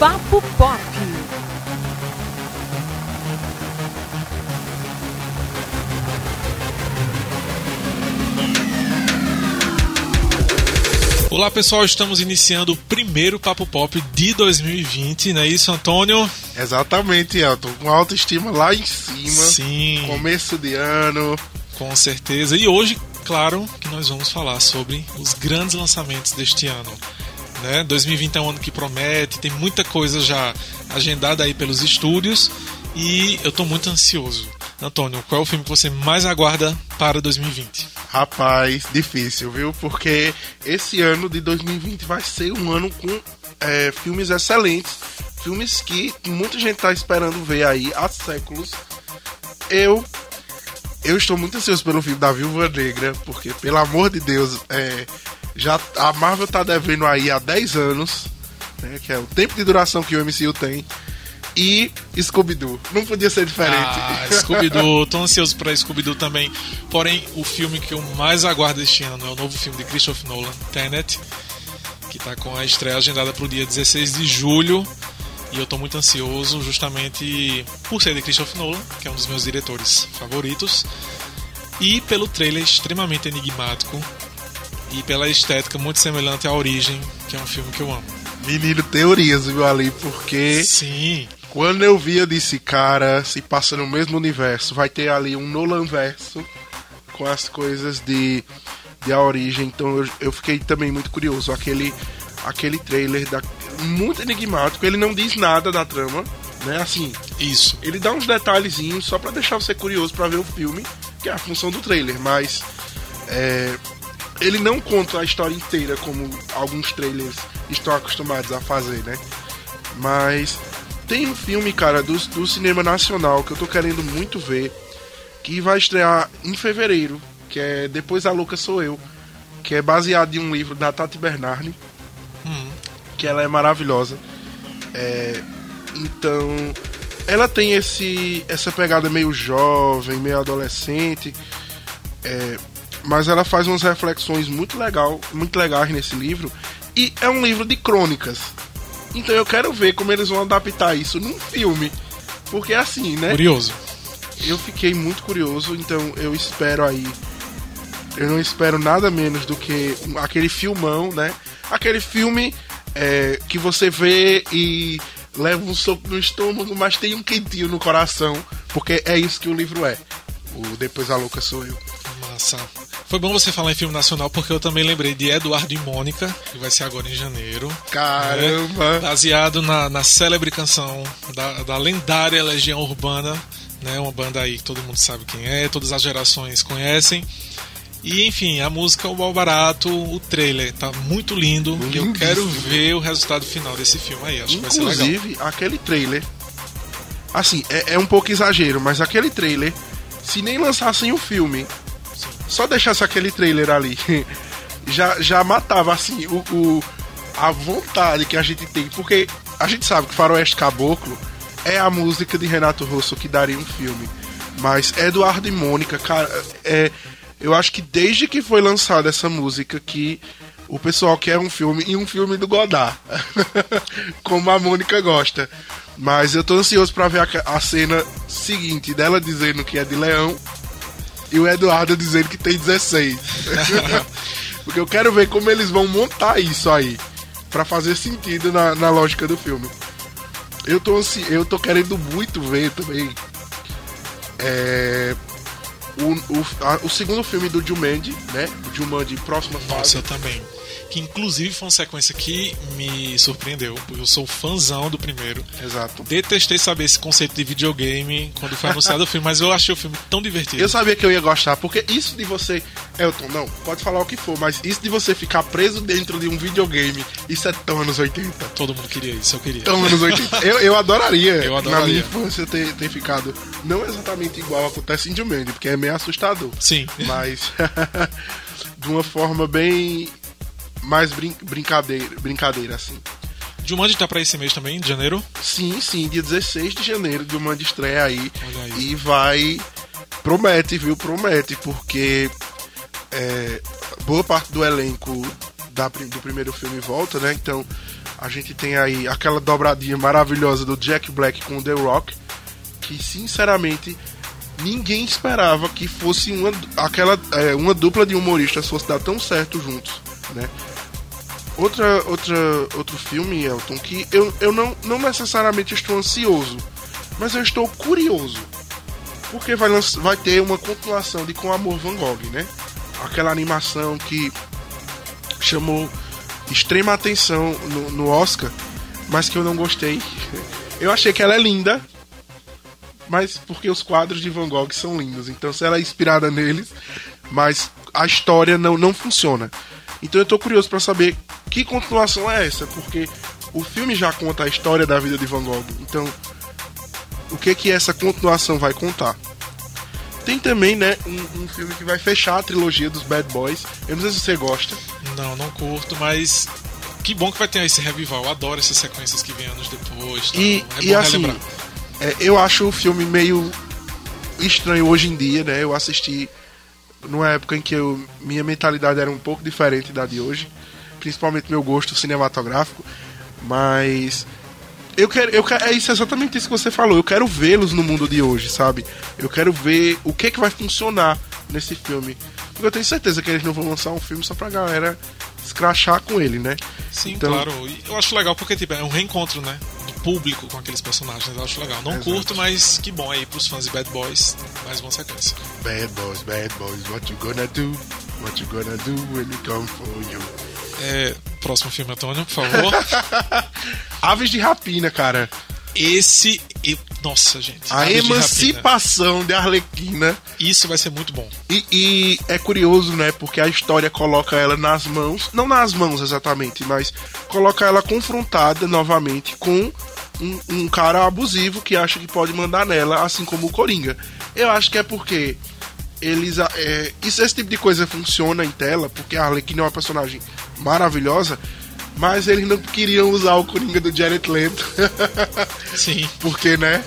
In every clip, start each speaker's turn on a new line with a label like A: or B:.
A: Papo Pop.
B: Olá pessoal, estamos iniciando o primeiro Papo Pop de 2020, não é isso, Antônio?
C: Exatamente, Elton. Com autoestima lá em cima.
B: Sim.
C: Começo de ano.
B: Com certeza. E hoje, claro, que nós vamos falar sobre os grandes lançamentos deste ano. Né? 2020 é um ano que promete, tem muita coisa já agendada aí pelos estúdios e eu estou muito ansioso. Antônio, qual é o filme que você mais aguarda para 2020?
C: Rapaz, difícil, viu? Porque esse ano de 2020 vai ser um ano com é, filmes excelentes. Filmes que muita gente está esperando ver aí há séculos. Eu eu estou muito ansioso pelo filme da Viúva Negra, porque, pelo amor de Deus, é, já a Marvel tá devendo aí há 10 anos, né, que é o tempo de duração que o MCU tem. E Scooby-Doo. Não podia ser diferente.
B: Ah, Scooby-Doo. Tô ansioso pra Scooby-Doo também. Porém, o filme que eu mais aguardo este ano é o novo filme de Christopher Nolan, Tenet, que tá com a estreia agendada pro dia 16 de julho. E eu tô muito ansioso justamente por ser de Christopher Nolan, que é um dos meus diretores favoritos, e pelo trailer extremamente enigmático e pela estética muito semelhante à Origem, que é um filme que eu amo.
C: Menino, teorias, viu, ali, porque.
B: Sim.
C: Quando eu vi, eu disse, cara, se passa no mesmo universo, vai ter ali um Nolan verso com as coisas de, de a origem. Então eu, eu fiquei também muito curioso. Aquele, aquele trailer da, muito enigmático, ele não diz nada da trama, né? Assim,
B: Isso.
C: ele dá uns detalhezinhos só pra deixar você curioso pra ver o filme, que é a função do trailer, mas é, ele não conta a história inteira como alguns trailers estão acostumados a fazer, né? Mas tem um filme, cara, do, do cinema nacional que eu tô querendo muito ver, que vai estrear em fevereiro, que é Depois a Louca Sou Eu, que é baseado em um livro da Tati Bernardi,
B: Hum.
C: que ela é maravilhosa. É, então, ela tem esse essa pegada meio jovem, meio adolescente, é, mas ela faz umas reflexões muito legal, muito legais nesse livro e é um livro de crônicas. Então eu quero ver como eles vão adaptar isso num filme, porque assim, né?
B: Curioso.
C: Eu fiquei muito curioso, então eu espero aí. Eu não espero nada menos do que aquele filmão, né? Aquele filme é, que você vê e leva um soco no estômago, mas tem um quentinho no coração, porque é isso que o livro é. O Depois a Louca Sou Eu.
B: Massa. Foi bom você falar em filme nacional porque eu também lembrei de Eduardo e Mônica, que vai ser agora em janeiro.
C: Caramba!
B: Baseado na, na célebre canção da, da lendária Legião Urbana, né? Uma banda aí que todo mundo sabe quem é, todas as gerações conhecem. E enfim, a música O Mal Barato, o trailer tá muito lindo. E eu quero ver o resultado final desse filme aí. Acho que vai ser legal.
C: Inclusive, aquele trailer. Assim, é, é um pouco exagero, mas aquele trailer, se nem lançassem o filme, só deixasse aquele trailer ali, já, já matava, assim, o, o- a vontade que a gente tem. Porque a gente sabe que Faroeste Caboclo é a música de Renato Russo que daria um filme. Mas Eduardo e Mônica, cara, é, eu acho que desde que foi lançada essa música que o pessoal quer um filme e um filme do Godard. Como a Mônica gosta. Mas eu tô ansioso pra ver a, a cena seguinte dela dizendo que é de leão e o Eduardo dizendo que tem 16. Porque eu quero ver como eles vão montar isso aí pra fazer sentido na, na lógica do filme. Eu tô, ansi... eu tô querendo muito ver também é, o, o, a- o segundo filme do Jumanji, né? O Jumanji Próxima
B: Nossa,
C: Fase.
B: eu também. Que inclusive foi uma sequência que me surpreendeu, porque eu sou fãzão do primeiro.
C: Exato.
B: Detestei saber esse conceito de videogame quando foi anunciado o filme, mas eu achei o filme tão divertido.
C: Eu sabia que eu ia gostar, porque isso de você. Elton, não, pode falar o que for, mas isso de você ficar preso dentro de um videogame, isso é tão anos 80.
B: Todo mundo queria isso, eu queria.
C: Tão anos 80. Eu, eu adoraria,
B: Eu
C: na
B: adoraria.
C: minha infância, ter, ter ficado. Não exatamente igual acontece em Jumanji, porque é meio assustador.
B: Sim.
C: Mas de uma forma bem. Mais brin brincadeira, brincadeira, assim.
B: Jumanji tá pra esse mês também, de janeiro.
C: Sim, sim, dia 16 de janeiro, de uma estreia aí.
B: Olha aí.
C: E vai. Promete, viu? Promete, porque é, boa parte do elenco da, do primeiro filme volta, né? Então a gente tem aí aquela dobradinha maravilhosa do Jack Black com o The Rock, que sinceramente ninguém esperava que fosse uma, aquela, é, uma dupla de humoristas fosse dar tão certo juntos, né? Outra, outra, outro filme, Elton, que eu, eu não, não necessariamente estou ansioso, mas eu estou curioso. Porque vai, vai ter uma continuação de Com Amor Van Gogh, né? Aquela animação que chamou extrema atenção no, no Oscar, mas que eu não gostei. Eu achei que ela é linda, mas porque os quadros de Van Gogh são lindos. Então, se ela é inspirada neles, mas a história não, não funciona. Então, eu tô curioso para saber que continuação é essa, porque o filme já conta a história da vida de Van Gogh. Então, o que que essa continuação vai contar? Tem também, né, um, um, filme que vai fechar a trilogia dos Bad Boys. Eu não sei se você gosta.
B: Não, não curto, mas que bom que vai ter esse revival. Eu adoro essas sequências que vêm anos depois.
C: E, é e assim, é, eu acho o filme meio estranho hoje em dia, né? Eu assisti numa época em que eu, minha mentalidade era um pouco diferente da de hoje principalmente meu gosto cinematográfico, mas eu quero, eu quero, é isso exatamente isso que você falou. Eu quero vê-los no mundo de hoje, sabe? Eu quero ver o que é que vai funcionar nesse filme. Porque eu tenho certeza que eles não vão lançar um filme só pra galera escrachar com ele, né?
B: Sim, então... claro. Eu acho legal porque tipo, é um reencontro, né? Do público com aqueles personagens. Eu acho legal. Não curto, mas que bom aí pros fãs de Bad Boys. Mais uma sequência.
C: Bad Boys, Bad Boys, what you gonna do? What you gonna do when we come for you?
B: É, próximo filme, Antônio, por favor.
C: Aves de Rapina, cara.
B: Esse. Nossa, gente.
C: A emancipação de, de, Arlequina.
B: Isso vai ser muito bom.
C: E, e, é curioso, né? Porque a história coloca ela nas mãos. Não nas mãos exatamente, mas coloca ela confrontada novamente com um, um cara abusivo que acha que pode mandar nela, assim como o Coringa. Eu acho que é porque eles. É, isso, esse tipo de coisa funciona em tela, porque a Arlequina é uma personagem maravilhosa, mas eles não queriam usar o Coringa do Jared Leto.
B: Sim.
C: Porque, né,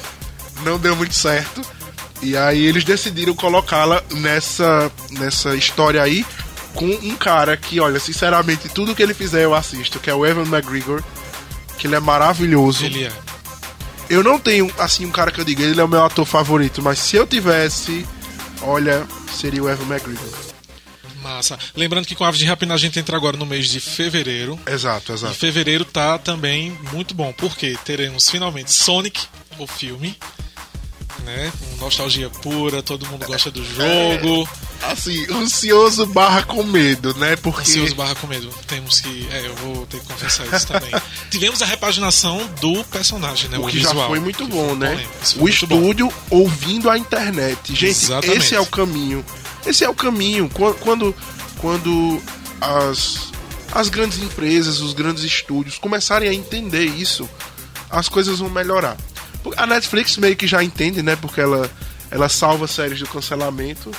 C: não deu muito certo. E aí eles decidiram colocá-la nessa, nessa história aí com um cara que, olha, sinceramente, tudo que ele fizer eu assisto, que é o Evan McGregor, que ele é maravilhoso.
B: Ele é.
C: Eu não tenho, assim, um cara que eu diga, ele é o meu ator favorito, mas se eu tivesse, olha, seria o Evan McGregor.
B: Massa. Lembrando que com Aves de Rapina a gente entra agora no mês de fevereiro.
C: Exato, exato.
B: E fevereiro tá também muito bom, porque teremos finalmente Sonic, o filme. Né? Com nostalgia pura, todo mundo gosta do jogo.
C: É, assim, ansioso barra com medo, né? Porque...
B: Ansioso barra com medo. Temos que. É, eu vou ter que confessar isso também. Tivemos a repaginação do personagem, né?
C: O, o que visual, já foi muito bom, foi né? O estúdio bom. ouvindo a internet. Gente, Exatamente. esse é o caminho esse é o caminho. Quando, quando as, as grandes empresas, os grandes estúdios começarem a entender isso, as coisas vão melhorar. A Netflix meio que já entende, né? Porque ela, ela salva séries do cancelamento.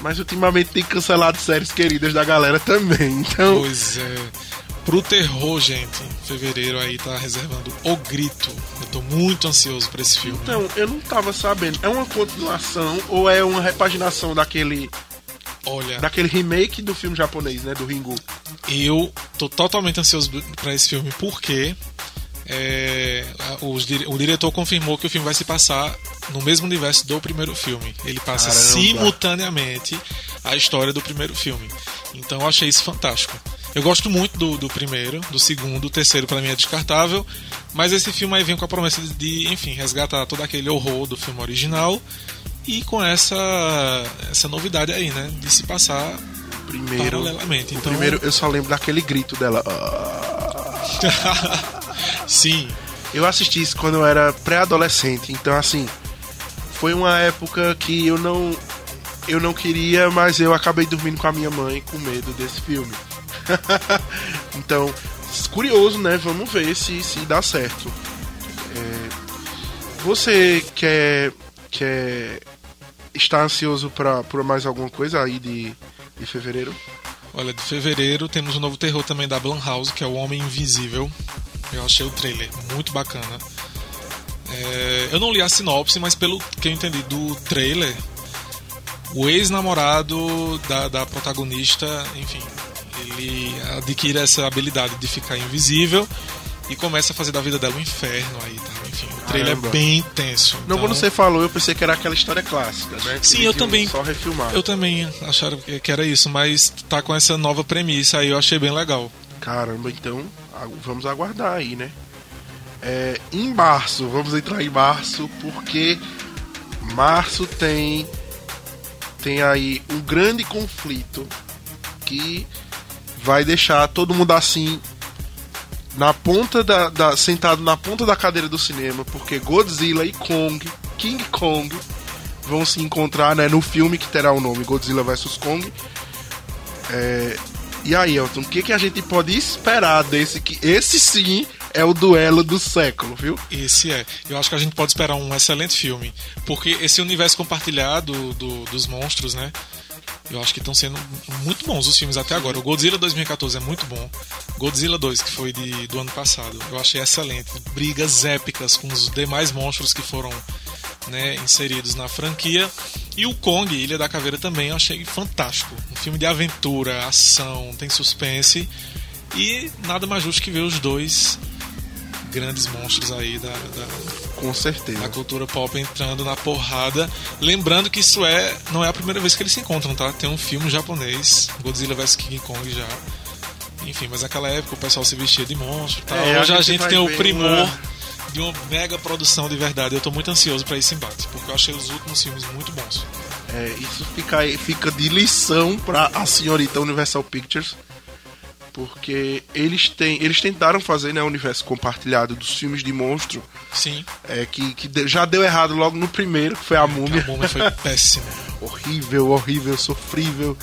C: Mas ultimamente tem cancelado séries queridas da galera também. Então.
B: Pois é. Pro terror, gente, fevereiro aí tá reservando O Grito. Eu tô muito ansioso para esse filme.
C: Então, eu não tava sabendo. É uma continuação ou é uma repaginação daquele
B: Olha,
C: daquele remake do filme japonês, né, do Ringu?
B: Eu tô totalmente ansioso para esse filme porque é, os, o diretor confirmou que o filme vai se passar no mesmo universo do primeiro filme. Ele passa Caramba. simultaneamente a história do primeiro filme. Então eu achei isso fantástico. Eu gosto muito do, do primeiro, do segundo, o terceiro para mim é descartável, mas esse filme aí vem com a promessa de, enfim, resgatar todo aquele horror do filme original e com essa essa novidade aí, né, de se passar
C: primeiro,
B: paralelamente.
C: Então, primeiro eu só lembro daquele grito dela.
B: Sim.
C: Eu assisti isso quando eu era pré-adolescente, então assim, foi uma época que eu não eu não queria, mas eu acabei dormindo com a minha mãe com medo desse filme. então, curioso, né? Vamos ver se, se dá certo. É, você quer, quer estar ansioso para por mais alguma coisa aí de, de fevereiro?
B: Olha, de fevereiro temos um novo terror também da Blumhouse, que é o Homem Invisível. Eu achei o trailer muito bacana. É, eu não li a sinopse, mas pelo que eu entendi do trailer, o ex-namorado da, da protagonista, enfim, Ele adquire essa habilidade de ficar invisível e começa a fazer da vida dela um inferno aí, tá? Enfim, o trailer
C: Caramba.
B: é bem intenso.
C: Não,
B: então-
C: quando você falou, eu pensei que era aquela história clássica, né? Que
B: Sim, eu também.
C: Só refilmar.
B: Eu também achava que era isso, mas tá com essa nova premissa aí, eu achei bem legal.
C: Caramba, então vamos aguardar aí, né? É, em março, vamos entrar em março, porque março tem tem aí um grande conflito que vai deixar todo mundo assim na ponta da, da- sentado na ponta da cadeira do cinema, porque Godzilla e Kong, King Kong vão se encontrar, né, no filme que terá o nome Godzilla vs Kong. É, e aí, Elton, o que, que a gente pode esperar desse que esse sim é o duelo do século, viu?
B: Esse é. Eu acho que a gente pode esperar um excelente filme. Porque esse universo compartilhado do- dos monstros, né? Eu acho que estão sendo muito bons os filmes até agora. O Godzilla 2014 é muito bom. Godzilla 2, que foi de, do ano passado, eu achei excelente. Brigas épicas com os demais monstros que foram né, inseridos na franquia. E o Kong, Ilha da Caveira, também eu achei fantástico. Um filme de aventura, ação, tem suspense. E nada mais justo que ver os dois grandes monstros aí da, da,
C: Com certeza.
B: da cultura pop entrando na porrada. Lembrando que isso é não é a primeira vez que eles se encontram, tá? Tem um filme japonês, Godzilla vs King Kong já. Enfim, mas naquela época o pessoal se vestia de monstro e tal.
C: É, a
B: Hoje a
C: gente
B: tem o primor
C: uma-
B: de uma mega produção de verdade. Eu tô muito ansioso pra esse embate, porque eu achei os últimos filmes muito bons.
C: É, isso fica, fica de lição para a senhorita Universal Pictures. Porque eles, têm, eles tentaram fazer né, o universo compartilhado dos filmes de monstro,
B: Sim,
C: é, que, que já deu errado logo no primeiro, que foi a
B: a
C: múmia.
B: múmia foi péssima.
C: horrível, horrível, sofrível.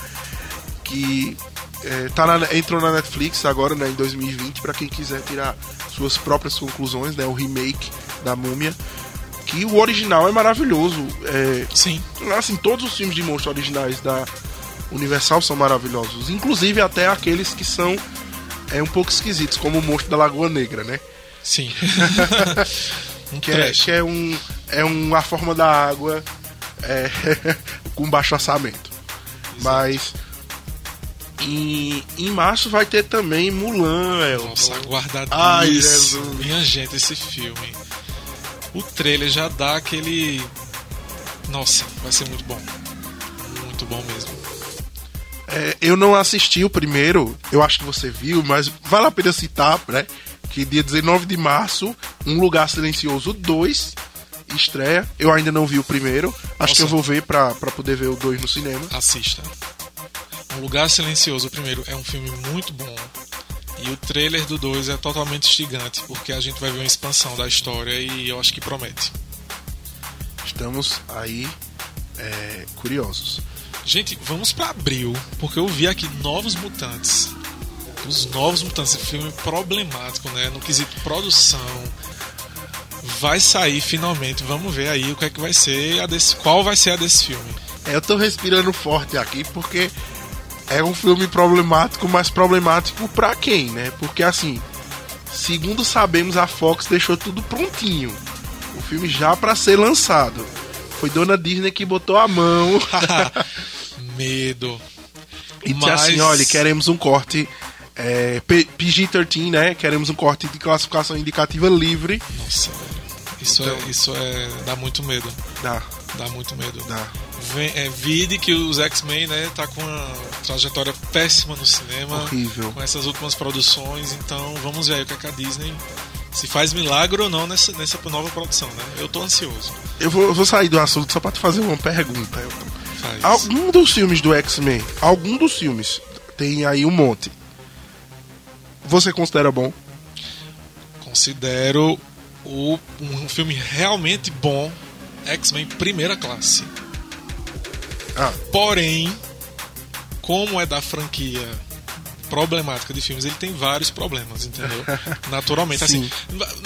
C: Que é, tá na- entrou na Netflix agora, né, em 2020, para quem quiser tirar suas próprias conclusões, né, o remake da Múmia. Que o original é maravilhoso. É,
B: Sim,
C: assim, todos os filmes de monstros originais da Universal são maravilhosos, inclusive até aqueles que são é, um pouco esquisitos, como o monstro da Lagoa Negra, né?
B: sim. um
C: Que é, que é um é uma forma da água é, com baixo orçamento. Mas em, em março vai ter também Mulan, Elton.
B: Nossa, aguardadíssimo.
C: Ai, Jesus.
B: Minha gente, esse filme. O trailer já dá aquele. Nossa, vai ser muito bom. Muito bom mesmo.
C: É, eu não assisti o primeiro, eu acho que você viu, mas vale a pena citar, né? Que dia 19 de março, Um Lugar Silencioso 2 estreia. Eu ainda não vi o primeiro, acho
B: Nossa.
C: que eu vou ver pra, pra poder ver o 2 no cinema.
B: Assista. Um Lugar Silencioso, o primeiro, é um filme muito bom. E o trailer do 2 é totalmente instigante, porque a gente vai ver uma expansão da história e eu acho que promete.
C: Estamos aí é, curiosos.
B: Gente, vamos pra abril, porque eu vi aqui Novos Mutantes. Os Novos Mutantes, esse filme problemático, né? No quesito produção. Vai sair finalmente, vamos ver aí o que é que vai ser a desse, qual vai ser a desse filme.
C: É, eu tô respirando forte aqui porque é um filme problemático, mas problemático pra quem, né? Porque assim, segundo sabemos, a Fox deixou tudo prontinho. O filme já pra ser lançado. Foi Dona Disney que botou a mão
B: Medo.
C: e disse
B: Mas-
C: assim: olha, queremos um corte é, P- PG-13, né? Queremos um corte de classificação indicativa livre.
B: Nossa, velho. Isso,
C: Então-
B: é, isso é. dá muito medo.
C: Dá,
B: Dá muito medo.
C: dá.
B: Vem, é, vide que os X-Men, né, tá com uma trajetória péssima no cinema.
C: Horrível.
B: Com essas últimas produções, então vamos ver aí o que, é que a Disney. Se faz milagre ou não nessa, nessa nova produção, né? Eu tô ansioso.
C: Eu vou, eu vou sair do assunto só pra te fazer uma pergunta. Elton.
B: Faz.
C: Algum dos filmes do X-Men, algum dos filmes, tem aí um monte. Você considera bom?
B: Considero o, um filme realmente bom, X-Men primeira classe.
C: Ah,
B: Porém, como é da franquia problemática de filmes, ele tem vários problemas, entendeu? Naturalmente, assim.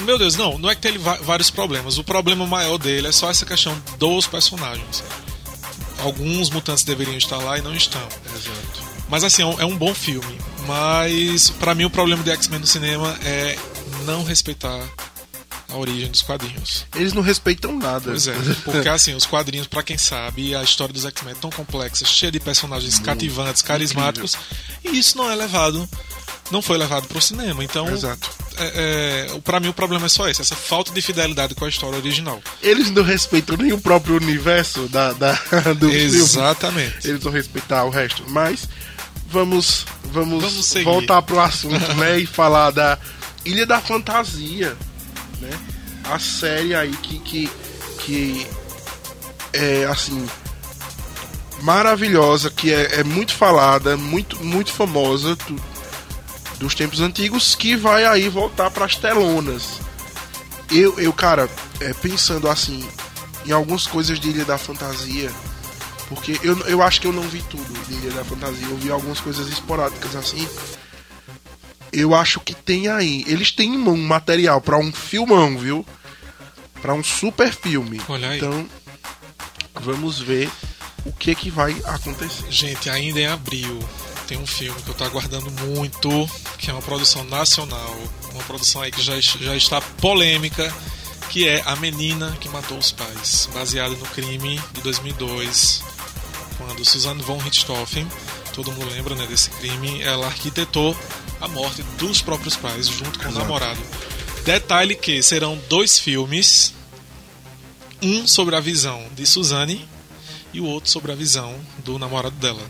B: Meu Deus, não, não é que tem vários problemas. O problema maior dele é só essa questão dos personagens. Alguns mutantes deveriam estar lá e não estão.
C: exato.
B: Mas assim, é um, é um bom filme. Mas pra mim o problema de X-Men no cinema é não respeitar a origem dos quadrinhos.
C: Eles não respeitam nada.
B: Pois é, porque assim, os quadrinhos, para quem sabe, a história dos X-Men é tão complexa, cheia de personagens Muito cativantes, carismáticos, incrível. e isso não é levado, não foi levado para o cinema. Então,
C: Exato.
B: É, é, para mim o problema é só esse, essa falta de fidelidade com a história original.
C: Eles não respeitam nem o próprio universo da, da do
B: Exatamente.
C: filme. Eles vão respeitar o resto, mas vamos vamos, vamos voltar pro assunto, né, e falar da Ilha da Fantasia, né? A série aí que que, que é assim maravilhosa, que é, é muito falada, muito muito famosa tu, dos tempos antigos, que vai aí voltar para as telonas. Eu, eu cara, é, pensando assim em algumas coisas de Ilha da Fantasia, porque eu, eu acho que eu não vi tudo de Ilha da Fantasia, eu vi algumas coisas esporádicas assim. Eu acho que tem aí. Eles têm um material para um filmão, viu? Para um super filme.
B: Olha aí.
C: Então, vamos ver o que que vai acontecer.
B: Gente, ainda em abril tem um filme que eu tô aguardando muito, que é uma produção nacional, uma produção aí que já, já está polêmica, que é A Menina que Matou os Pais, baseada no crime de 2002 quando Suzanne von Richthofen, todo mundo lembra né, desse crime, ela arquitetou a morte dos próprios pais junto com Exato. o namorado. Detalhe que serão dois filmes, um sobre a visão de Suzanne e o outro sobre a visão do namorado dela.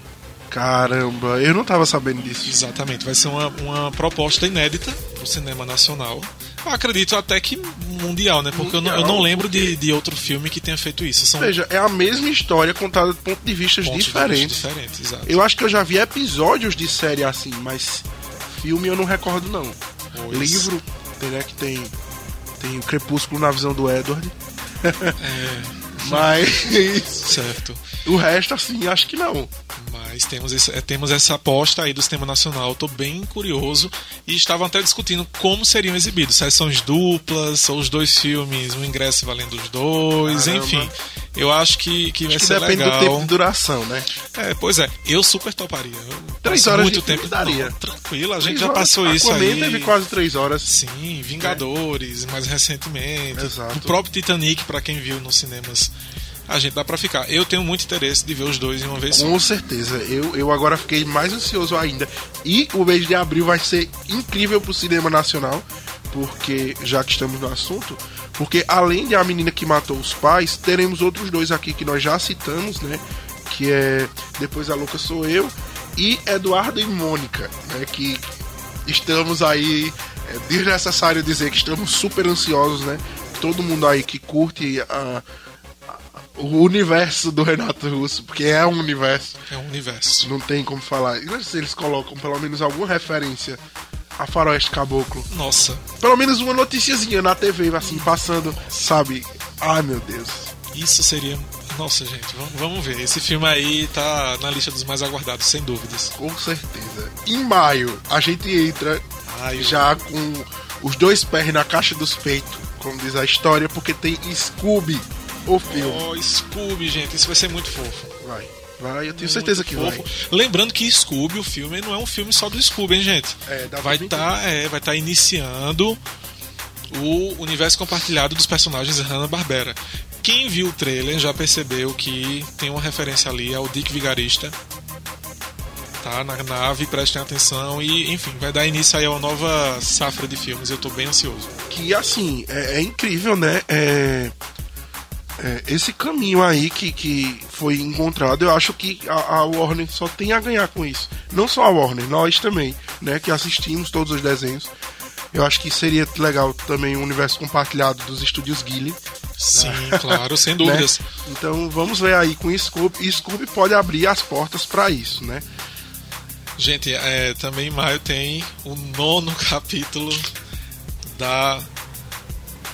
C: Caramba, eu não estava sabendo disso.
B: Exatamente, vai ser uma, uma proposta inédita para o cinema nacional. Eu acredito até que mundial, né? Porque mundial, eu, não, eu não lembro de, de outro filme que tenha feito isso.
C: São... Ou seja, é a mesma história contada de pontos de vista diferentes.
B: De diferentes exato.
C: Eu acho que eu já vi episódios de série assim, mas filme eu não recordo não. Pois. Livro, tem, né, que tem, tem o Crepúsculo na visão do Edward.
B: É.
C: mas.
B: certo.
C: O resto, assim, acho que não.
B: Mas temos, é, temos essa aposta aí do sistema nacional. Estou bem curioso. E estavam até discutindo como seriam exibidos. Sessões duplas, ou os dois filmes, um ingresso valendo os dois, Caramba. enfim. Eu acho que, que
C: acho
B: vai
C: que
B: ser
C: depende
B: legal.
C: do tempo de duração, né?
B: É, pois é. Eu super toparia. Eu
C: três horas
B: muito tempo
C: daria.
B: Não, tranquilo, a gente já passou
C: horas.
B: isso aí.
C: teve quase três horas.
B: Sim, Vingadores, é. mais recentemente.
C: Exato.
B: O próprio Titanic, para quem viu nos cinemas a gente dá para ficar. Eu tenho muito interesse de ver os dois em uma vez
C: só.
B: Com
C: certeza. Eu, eu agora fiquei mais ansioso ainda. E o mês de abril vai ser incrível pro cinema nacional, porque já que estamos no assunto, porque além de a menina que matou os pais, teremos outros dois aqui que nós já citamos, né? Que é Depois a Louca Sou Eu e Eduardo e Mônica, né? Que estamos aí. É desnecessário dizer que estamos super ansiosos, né? Todo mundo aí que curte a o universo do Renato Russo, porque é um universo.
B: É um universo.
C: Não tem como falar. E se eles colocam pelo menos alguma referência a Faroeste Caboclo.
B: Nossa.
C: Pelo menos uma noticiazinha na TV, assim, passando, sabe? Ai, meu Deus.
B: Isso seria. Nossa, gente, vamos, vamos ver. Esse filme aí tá na lista dos mais aguardados, sem dúvidas.
C: Com certeza. Em maio, a gente entra
B: Ai,
C: já com os dois pés na caixa dos peitos, como diz a história, porque tem Scooby o filme.
B: Oh, Scooby, gente, isso vai ser muito fofo.
C: Vai. Vai, eu tenho muito certeza que fofo. vai.
B: Lembrando que Scooby, o filme, não é um filme só do Scooby, hein, gente?
C: É, dá
B: vai estar tá, é, vai tá iniciando o universo compartilhado dos personagens Hanna-Barbera. Quem viu o trailer já percebeu que tem uma referência ali ao Dick Vigarista. Tá na nave, prestem atenção e, enfim, vai dar início aí a uma nova safra de filmes. Eu tô bem ansioso.
C: Que assim, é, é incrível, né? É é, esse caminho aí que, que foi encontrado, eu acho que a, a, Warner só tem a ganhar com isso. Não só a Warner, nós também, né, que assistimos todos os desenhos. Eu acho que seria legal também o universo compartilhado dos estúdios Ghibli.
B: Sim, né? claro, sem dúvidas.
C: né? Então vamos ver aí com Scooby. E Scooby pode abrir as portas para isso, né?
B: Gente, é, também em maio tem o nono capítulo da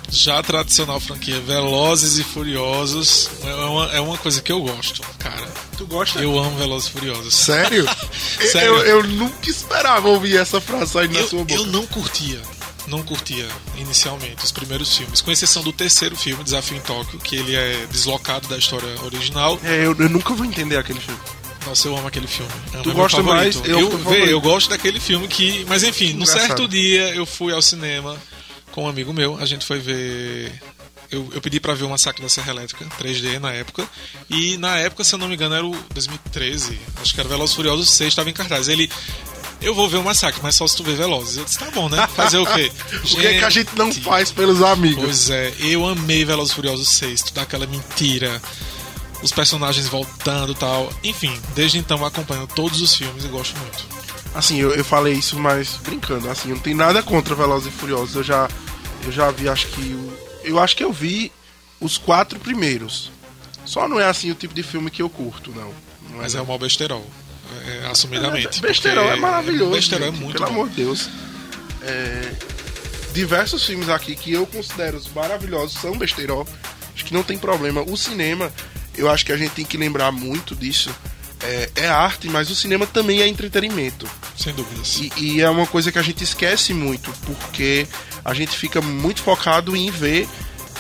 B: já a tradicional franquia Velozes e Furiosos é uma, é uma coisa que eu gosto, cara.
C: Tu gosta?
B: Eu amo Velozes e Furiosos.
C: Sério?
B: Sério?
C: Eu, eu, nunca esperava ouvir essa frase aí na
B: eu,
C: sua boca.
B: Eu não curtia. Não curtia inicialmente os primeiros filmes, com exceção do terceiro filme, Desafio em Tóquio, que ele é deslocado da história original.
C: É, eu, eu nunca vou entender aquele filme.
B: Nossa, eu amo aquele filme.
C: É tu gosta mais?
B: Eu, eu, vê, eu gosto daquele filme que. Mas enfim, num certo dia eu fui ao cinema com um amigo meu. A gente foi ver. Eu, eu pedi pra ver o Massacre da Serra Elétrica, 3D na época. E na época, se eu não me engano, era o 2013. Acho que era Velozes Furiosos 6, estava em cartaz. Ele. Eu vou ver o massacre, mas só se tu ver Velozes. Eu disse, tá bom, né? Fazer o quê?
C: o que, é que a gente não faz pelos amigos?
B: Pois é, eu amei Velozes Furiosos 6, tu dá aquela mentira, os personagens voltando e tal. Enfim, desde então eu acompanho todos os filmes e gosto muito.
C: Assim, eu, eu falei isso, mas brincando, assim, eu não tenho nada contra Velozes e Furiosos. Eu já, eu já vi, acho que. Eu acho que eu vi os quatro primeiros. Só não é assim o tipo de filme que eu curto, não. não
B: mas é, é o mal besterol é, assumidamente.
C: Besterol é maravilhoso.
B: Besterol é muito
C: Pelo
B: bom.
C: amor de Deus. É, diversos filmes aqui que eu considero maravilhosos são besterol. Acho que não tem problema. O cinema, eu acho que a gente tem que lembrar muito disso. É, é arte, mas o cinema também é entretenimento.
B: Sem dúvidas.
C: E, e é uma coisa que a gente esquece muito, porque a gente fica muito focado em ver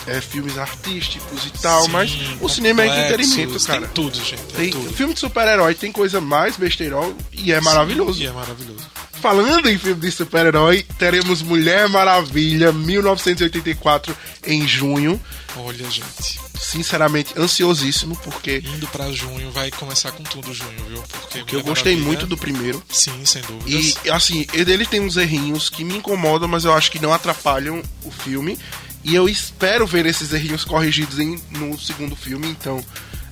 C: é, filmes artísticos e tal, Sim, mas o cinema é entretenimento, cara.
B: Tem tudo, gente.
C: Tem,
B: tudo.
C: Filme de super-herói tem coisa mais besteirol e é
B: Sim,
C: maravilhoso.
B: E é maravilhoso.
C: Falando em filme de super-herói, teremos Mulher Maravilha 1984 em junho.
B: Olha, gente.
C: Sinceramente, ansiosíssimo, porque.
B: Indo para junho, vai começar com tudo junho, viu?
C: Porque, porque eu gostei Maravilha... muito do primeiro.
B: Sim, sem dúvidas.
C: E, assim, ele tem uns errinhos que me incomodam, mas eu acho que não atrapalham o filme. E eu espero ver esses errinhos corrigidos em, no segundo filme, então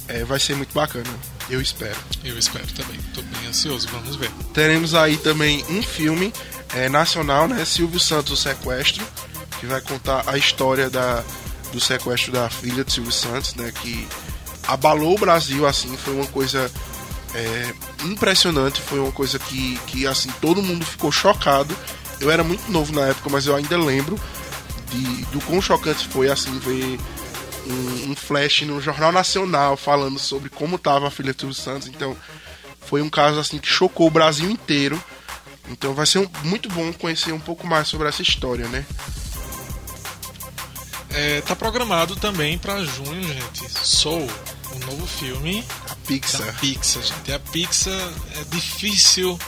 C: é, vai ser muito bacana. Eu espero.
B: Eu espero também. Tô bem ansioso, vamos ver.
C: Teremos aí também um filme é, nacional, né? Silvio Santos o Sequestro, que vai contar a história da, do sequestro da filha de Silvio Santos, né? Que abalou o Brasil, assim, foi uma coisa é, impressionante, foi uma coisa que, que, assim, todo mundo ficou chocado. Eu era muito novo na época, mas eu ainda lembro de, do quão chocante foi assim ver um, um, flash no Jornal Nacional falando sobre como estava a filha do Silvio Santos. Então foi um caso assim que chocou o Brasil inteiro. Então vai ser um, muito bom conhecer um pouco mais sobre essa história, né?
B: É, tá programado também para junho, gente. Soul, um novo filme.
C: A Pixar.
B: Da Pixar, gente. A Pixar é difícil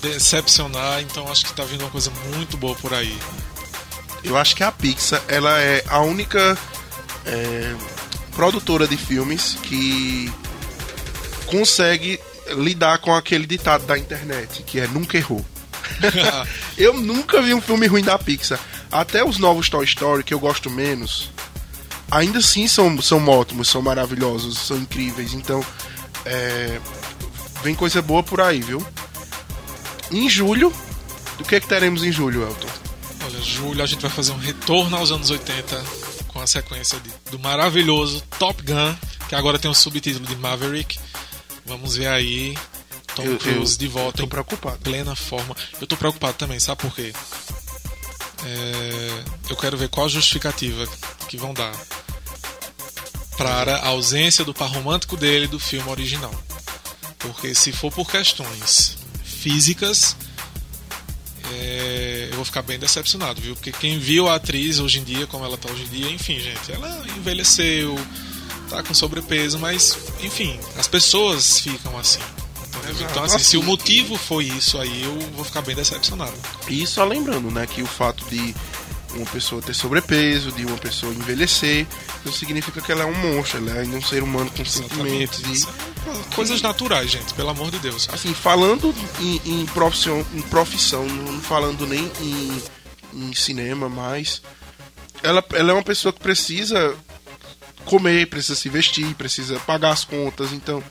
B: decepcionar, então acho que tá vindo uma coisa muito boa por aí.
C: Eu acho que a Pixar ela é a única é, produtora de filmes que consegue lidar com aquele ditado da internet, que é nunca errou. eu nunca vi um filme ruim da Pixar. Até os novos Toy Story, que eu gosto menos, ainda assim são, são ótimos, são maravilhosos, são incríveis. Então, é, vem coisa boa por aí, viu? Em julho, o que, é que teremos em julho, Elton?
B: Olha, julho a gente vai fazer um retorno aos anos 80 com a sequência de, do maravilhoso Top Gun, que agora tem o subtítulo de Maverick. Vamos ver aí Tom eu, Cruise
C: eu,
B: de volta
C: eu tô preocupado.
B: em plena forma. Eu tô preocupado também, sabe por quê? É, eu quero ver qual a justificativa que vão dar para a ausência do par romântico dele do filme original. Porque se for por questões físicas, é, vou ficar bem decepcionado, viu? Porque quem viu a atriz hoje em dia, como ela tá hoje em dia, enfim, gente, ela envelheceu, tá com sobrepeso, mas, enfim, as pessoas ficam assim. Então, assim, se o motivo foi isso aí, eu vou ficar bem decepcionado.
C: E só lembrando, né, que o fato de uma pessoa ter sobrepeso, de uma pessoa envelhecer, não significa que ela é um monstro, ela é um ser humano com sentimentos
B: e coisas naturais, gente, pelo amor de Deus.
C: Assim, falando em, em profissão, em profissão, não falando nem em, em cinema, mas ela, ela é uma pessoa que precisa comer, precisa se vestir, precisa pagar as contas, então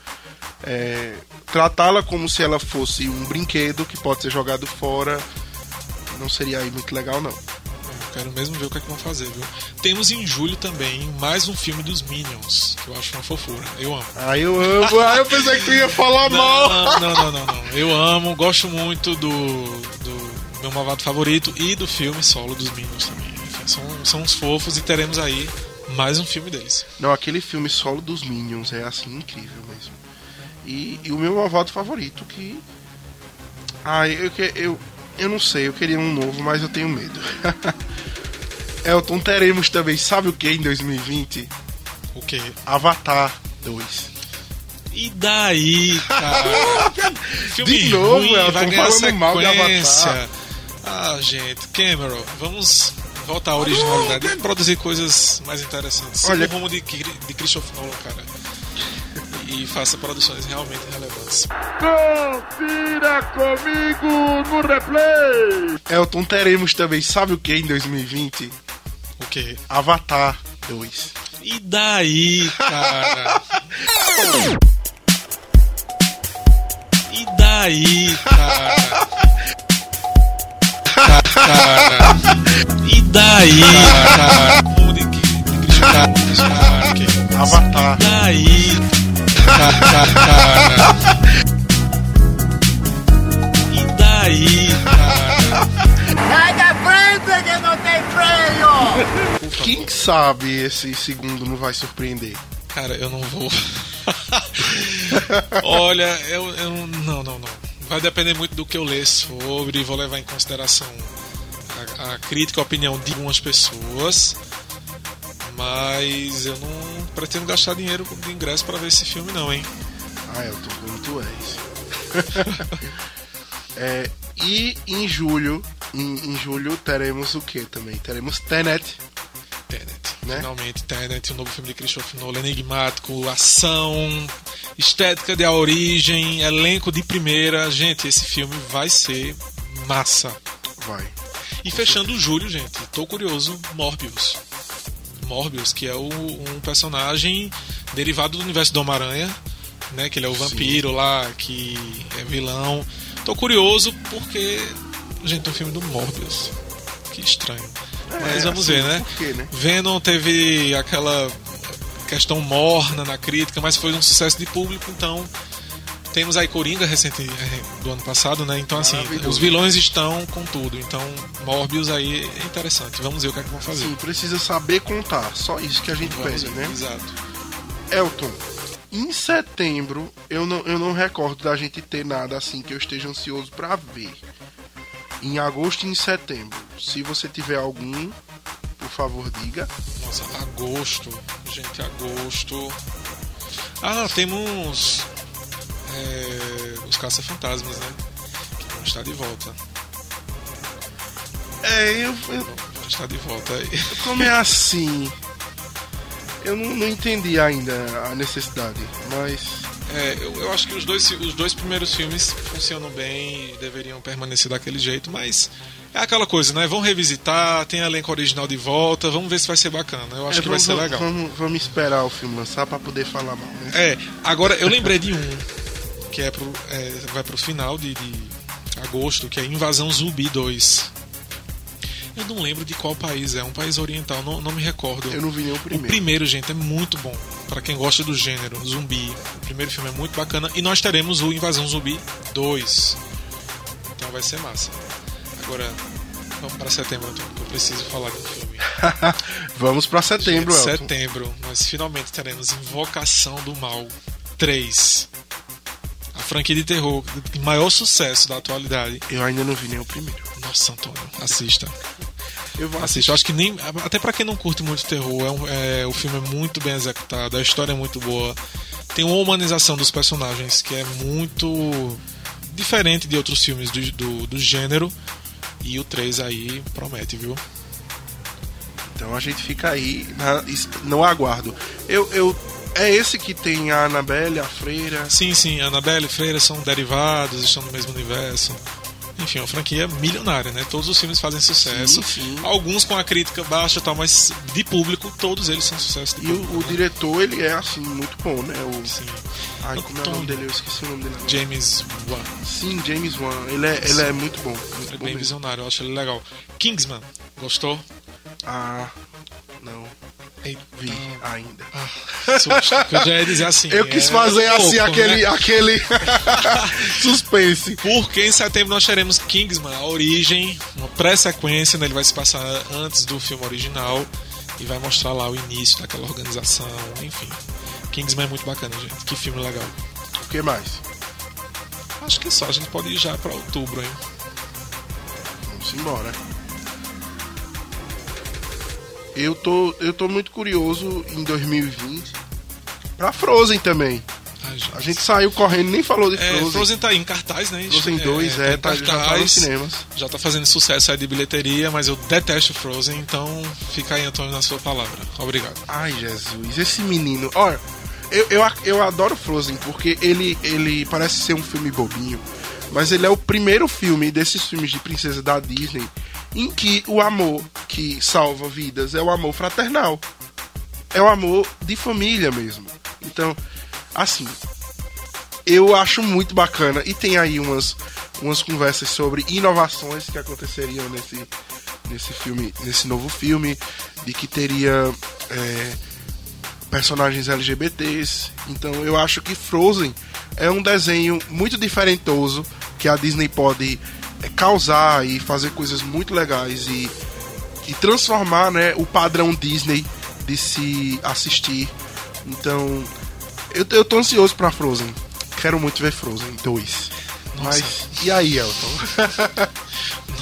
C: é, tratá-la como se ela fosse um brinquedo que pode ser jogado fora não seria aí muito legal não.
B: Quero mesmo ver o que, é que vão fazer, viu? Temos em julho também mais um filme dos Minions, que eu acho uma fofura. Eu amo.
C: Ah, eu amo. ah, eu pensei que tu ia falar
B: não,
C: mal.
B: Não, não, não, não. Eu amo, gosto muito do, do meu malvado favorito e do filme solo dos Minions também. São, são uns fofos e teremos aí mais um filme deles.
C: Não, aquele filme solo dos Minions é assim incrível mesmo. E, e o meu malvado favorito que. Ah, eu, eu, eu não sei, eu queria um novo, mas eu tenho medo. Elton, teremos também, sabe o que em 2020?
B: O que?
C: Avatar 2.
B: E daí, cara?
C: De novo, ruim, Elton, falando mal de Avatar.
B: Ah, gente, Cameron, vamos voltar à originalidade e produzir coisas mais interessantes.
C: Olha-
B: Olha, o rumo de, de Christopher Nolan, cara. E faça produções realmente relevantes.
A: Confira comigo no replay.
C: Elton, teremos também, sabe o que em 2020?
B: O quê?
C: Avatar 2.
B: E daí, cara? E daí, cara? Ca- Cara. E daí, cara? Que-
C: Avatar.
B: E daí, cara? E daí, cara?
A: Sai da frente que não tem freio.
C: Quem sabe esse segundo não vai surpreender?
B: Cara, eu não vou. Olha, eu, eu. Não, não, não. Vai depender muito do que eu ler sobre e vou levar em consideração a, a crítica e a opinião de algumas pessoas. Mas eu não pretendo gastar dinheiro de ingresso para ver esse filme, não, hein?
C: Ah, Elton, como tu és. É, e em julho, em, em julho teremos o que também? Teremos Tenet.
B: Tenet.
C: Né?
B: Finalmente, Tenet, o novo filme de Christopher Nolan, enigmático, ação, estética de a origem, elenco de primeira. Gente, esse filme vai ser massa.
C: Vai.
B: E fechando julho, gente, tô curioso, Morbius. Morbius, que é o- um personagem derivado do universo do Homem-Aranha, né? Que ele é o vampiro lá, que é vilão. Tô curioso porque, gente, um filme do Morbius. Que estranho. Mas
C: É,
B: vamos
C: assim,
B: ver, né?
C: quê, né?
B: Venom teve aquela questão morna na crítica, mas foi um sucesso de público, então temos aí Coringa recente eh, do ano passado, né? Então assim, os vilões estão com tudo. Então Morbius aí é interessante. Vamos ver o que é que vão fazer.
C: Sim, precisa saber contar. Só isso que a gente
B: Vamos
C: pede,
B: ver.
C: né?
B: Exato.
C: Elton, em setembro eu não, eu não recordo da gente ter nada assim que eu esteja ansioso pra ver. Em agosto e em setembro. Se você tiver algum, por favor, diga.
B: Nossa, agosto. Gente, agosto. Ah, temos é, os caça-fantasmas, né? Que vão estar de volta.
C: É, eu, eu
B: Vão estar de volta aí.
C: como é assim? Eu não, não entendi ainda a necessidade, mas
B: É, eu, eu acho que os dois, os dois primeiros filmes funcionam bem e deveriam permanecer daquele jeito, mas é aquela coisa, né? Vamos revisitar, tem elenco original de volta, vamos ver se vai ser bacana. Eu acho
C: é,
B: que vai
C: vamos,
B: ser legal.
C: Vamos, vamos esperar o filme lançar pra poder falar mal, né?
B: É, agora eu lembrei de um que é pro, é, vai pro final de, de agosto, que é Invasão Zumbi 2. Eu não lembro de qual país é, um país oriental, não, não me recordo.
C: Eu não vi nem o
B: O
C: primeiro.
B: primeiro, gente, é muito bom. Pra quem gosta do gênero zumbi. O primeiro filme é muito bacana. E nós teremos o Invasão Zumbi 2. Então vai ser massa. Agora, vamos pra setembro, Antônio, que eu preciso falar de um filme.
C: Vamos pra setembro,
B: Gente, setembro, nós finalmente teremos Invocação do Mal 3. Franquia de terror de maior sucesso da atualidade.
C: Eu ainda não vi nem o primeiro.
B: Nossa, Antônio, assista.
C: Eu vou
B: Assiste. Eu acho que nem. Até pra quem não curte muito terror, é um- é, o filme é muito bem executado, a história é muito boa. Tem uma humanização dos personagens que é muito diferente de outros filmes do, do, do gênero. E o 3 aí promete, viu?
C: Então a gente fica aí na- no aguardo. Eu, eu, é esse que tem a Annabelle, a Freira.
B: Sim, sim, Annabelle e Freira são derivados, estão no mesmo universo. Enfim, é uma franquia milionária, né? Todos os filmes fazem sucesso.
C: Sim, sim.
B: Alguns com a crítica baixa e tal, mas de público, todos eles são sucesso
C: E o,
B: público.
C: o
B: né?
C: diretor, ele é assim, muito bom, né? O,
B: Sim.
C: ai, como é o nome dele? Eu esqueci o nome dele agora.
B: James Wan.
C: Sim, James Wan. Ele é, ele é muito bom. Muito
B: Ele é
C: bom
B: bem
C: mesmo.
B: visionário, eu acho ele legal. Kingsman, gostou?
C: Ah, não Ainda.
B: Ah, susto, eu já ia dizer assim.
C: Eu quis
B: é
C: fazer
B: louco,
C: assim,
B: né?
C: aquele, aquele suspense.
B: Porque em setembro nós teremos Kingsman, a origem, uma pré-sequência, né? ele vai se passar antes do filme original e vai mostrar lá o início daquela organização, enfim. Kingsman é muito bacana, gente. Que filme legal.
C: O que mais?
B: Acho que só, a gente pode ir já pra outubro, hein?
C: Vamos embora. Eu tô, eu tô muito curioso em 2020 pra Frozen também.
B: Ai, gente.
C: A gente saiu correndo, nem falou de
B: É,
C: Frozen.
B: Frozen. tá aí em cartaz, né?
C: Frozen 2, é,
B: tá
C: tá,
B: em
C: já tá nos
B: cartaz.
C: cinemas.
B: Já tá fazendo sucesso aí de bilheteria, mas eu detesto Frozen, então fica aí, Antônio, na sua palavra. Obrigado.
C: Ai, Jesus, esse menino. Olha, eu, eu, eu adoro Frozen porque ele, ele parece ser um filme bobinho, mas ele é o primeiro filme desses filmes de princesa da Disney em que o amor que salva vidas é o amor fraternal. É o amor de família mesmo. Então, assim, eu acho muito bacana e tem aí umas, umas conversas sobre inovações que aconteceriam nesse, nesse filme, nesse novo filme, de que teria é, personagens LGBTs. Então eu acho que Frozen é um desenho muito diferentoso que a Disney pode causar e fazer coisas muito legais e, e transformar né, o padrão Disney de se assistir. Então eu, eu tô ansioso pra Frozen. Quero muito ver Frozen 2. Mas e aí, Elton?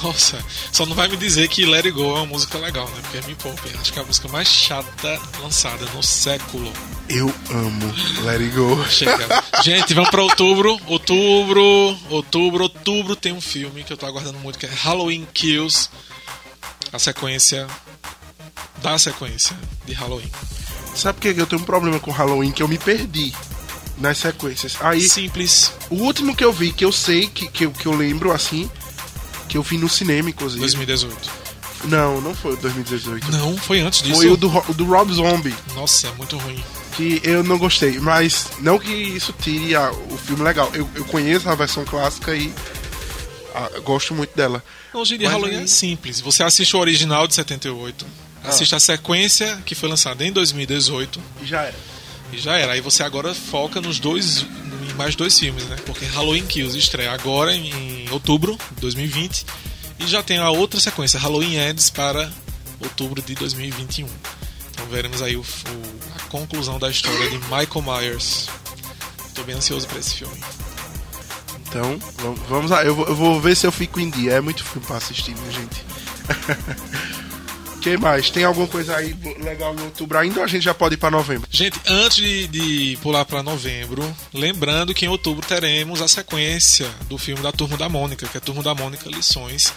B: Nossa, só não vai me dizer que Let It Go é uma música legal, né? Porque é Me Poupe. Acho que é a música mais chata lançada no século.
C: Eu amo Let It Go.
B: Chega. Gente, vamos pra outubro. Outubro, outubro, outubro tem um filme que eu tô aguardando muito, que é Halloween Kills. A sequência da sequência de Halloween.
C: Sabe por que eu tenho um problema com Halloween? Que eu me perdi nas sequências. Aí,
B: Simples.
C: o último que eu vi, que eu sei, que, que, que eu lembro assim, que eu vi no cinema, inclusive.
B: 2018.
C: Não, não foi o 2018.
B: Não, foi antes disso.
C: Foi o do, o do Rob Zombie,
B: Nossa, é muito ruim.
C: que eu não gostei. Mas não que isso tire a- o filme legal. Eu, eu conheço a versão clássica e ah, gosto muito dela.
B: Hoje em dia
C: Mas
B: Halloween é simples. Você assiste o original de 78, assiste a sequência que foi lançada em 2018
C: E já era.
B: e já era. Aí você agora foca nos dois, mais dois filmes, né? Porque Halloween Kills estreia agora em, outubro de 2020 e já tem a outra sequência, Halloween Ends, para outubro de 2021. Então veremos aí o, o- a conclusão da história de Michael Myers. Tô bem ansioso para esse filme.
C: Então, vamos- lá. Eu vou, ver se eu fico em dia. É muito filme pra assistir, minha gente. que mais? Tem alguma coisa aí legal em outubro ainda ou a gente já pode ir pra novembro?
B: Gente, antes de, de pular para novembro, lembrando que em outubro teremos a sequência do filme da Turma da Mônica, que é Turma da Mônica Lições.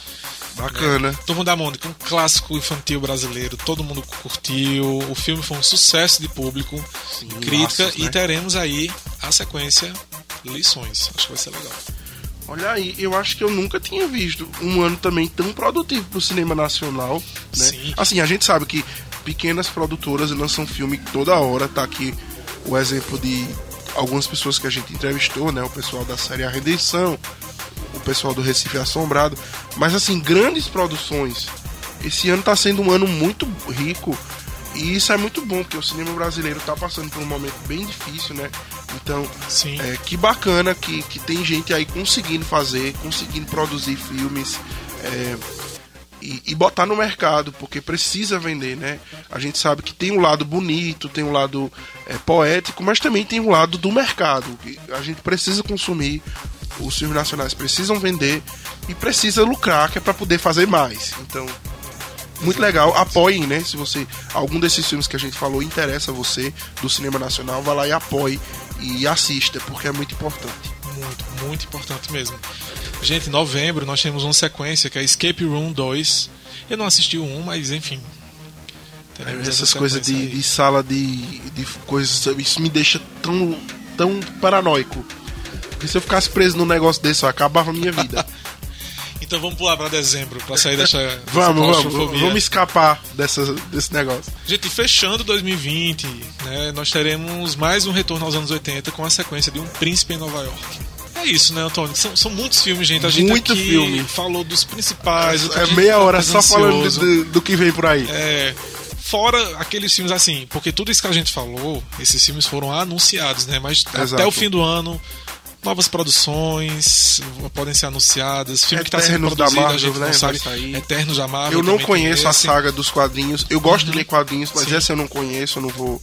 C: Bacana.
B: Turma da Mônica, um clássico infantil brasileiro, todo mundo curtiu. O filme foi um sucesso de público, de crítica,
C: laços,
B: e
C: né?
B: teremos aí a sequência Lições. Acho que vai ser legal.
C: Olha aí, eu acho que eu nunca tinha visto um ano também tão produtivo pro cinema nacional, né?
B: Sim.
C: Assim, a gente sabe que pequenas produtoras lançam filme toda hora, tá aqui o exemplo de algumas pessoas que a gente entrevistou, né? O pessoal da série A Redenção, o pessoal do Recife Assombrado, mas assim, grandes produções. Esse ano tá sendo um ano muito rico e isso é muito bom, porque o cinema brasileiro tá passando por um momento bem difícil, né? Então,
B: Sim.
C: é, que bacana que, que tem gente aí conseguindo fazer, conseguindo produzir filmes é, e, e botar no mercado, porque precisa vender, né? A gente sabe que tem um lado bonito, tem um lado é, poético, mas também tem um lado do mercado. A gente precisa consumir, os filmes nacionais precisam vender e precisa lucrar, que é para poder fazer mais. Então, muito legal, apoiem, né? Se você algum desses filmes que a gente falou interessa a você do cinema nacional, vá lá e apoie e assista, porque é muito importante.
B: Muito, muito importante mesmo. Gente, em novembro nós temos uma sequência que é Escape Room 2. Eu não assisti o 1, mas enfim.
C: Essas coisas de, de sala de, de coisas, isso me deixa tão, tão paranoico. Porque se eu ficasse preso num negócio desse, eu acabava a minha vida.
B: Então vamos pular pra dezembro, pra sair dessa, dessa
C: vamos, vamos, vamos escapar dessa, desse negócio.
B: Gente, fechando 2020, né, nós teremos mais um retorno aos anos 80 com a sequência de Um Príncipe em Nova York. É isso, né, Antônio? São, são muitos filmes, gente. A gente
C: Muito
B: aqui
C: filme.
B: falou dos principais.
C: É
B: gente
C: meia
B: tá
C: hora só falando do, do que vem por aí.
B: É, fora aqueles filmes assim, porque tudo isso que a gente falou, esses filmes foram anunciados, né? Mas até
C: Exato.
B: o fim do ano, novas produções podem ser anunciadas. Filme que está sendo
C: Eternos da
B: produzido, a
C: Marvel,
B: gente
C: né,
B: não sabe. Eternos da Marvel.
C: Eu não
B: tem
C: conheço a saga dos quadrinhos. Eu gosto de ler quadrinhos, mas
B: Sim.
C: essa eu não conheço, eu não vou,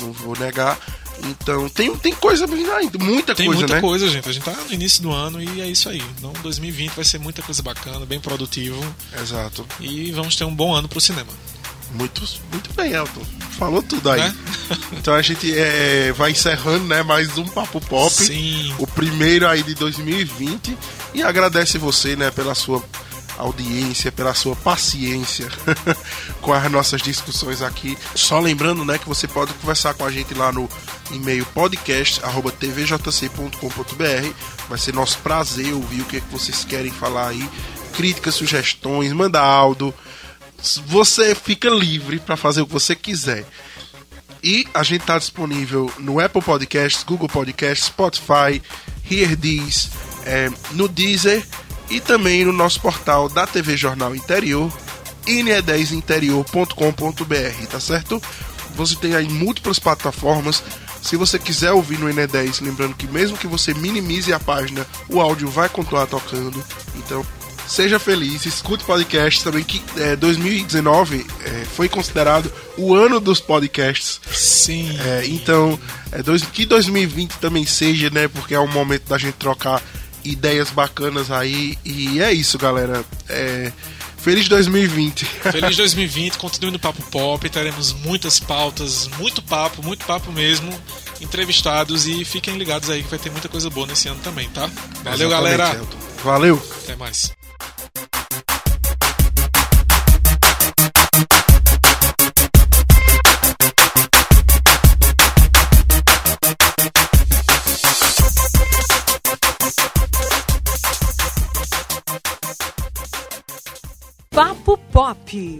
C: não vou negar. Então, tem, tem coisa ainda, muita
B: Tem
C: coisa,
B: muita
C: né?
B: coisa, gente. A gente tá no início do ano e é isso aí. Então, 2020 vai ser muita coisa bacana, bem produtivo.
C: Exato.
B: E vamos ter um bom ano pro cinema.
C: Muito, muito bem, Elton. Falou tudo aí.
B: Né?
C: Então a gente é, vai encerrando, né? Mais um Papo Pop.
B: Sim.
C: O primeiro aí de 2020. E agradece você, né? Pela sua audiência, pela sua paciência com as nossas discussões aqui. Só lembrando, né, que você pode conversar com a gente lá no e-mail podcast@tvjc.com.br. Vai ser nosso prazer ouvir o que, é que vocês querem falar aí, críticas, sugestões, manda áudio. Você fica livre para fazer o que você quiser. E a gente está disponível no Apple Podcasts, Google Podcasts, Spotify, Here é, no Deezer e também no nosso portal da TV Jornal Interior, ine10interior.com.br, tá certo? Você tem aí múltiplas plataformas. Se você quiser ouvir no INE10, lembrando que mesmo que você minimize a página, o áudio vai continuar tocando. Então, seja feliz, escute podcast também, que é, 2019 é, foi considerado o ano dos podcasts.
B: Sim.
C: É, então, é, dois, que 2020 também seja, né? Porque é um momento da gente trocar ideias bacanas aí. E é isso, galera. É, feliz 2020.
B: Feliz 2020, continue no Papo Pop, teremos muitas pautas, muito papo, muito papo mesmo, entrevistados e fiquem ligados aí que vai ter muita coisa boa nesse ano também, tá? Valeu,
C: Exatamente,
B: galera.
C: Elton. Valeu.
B: Até mais.
D: Papo Pop.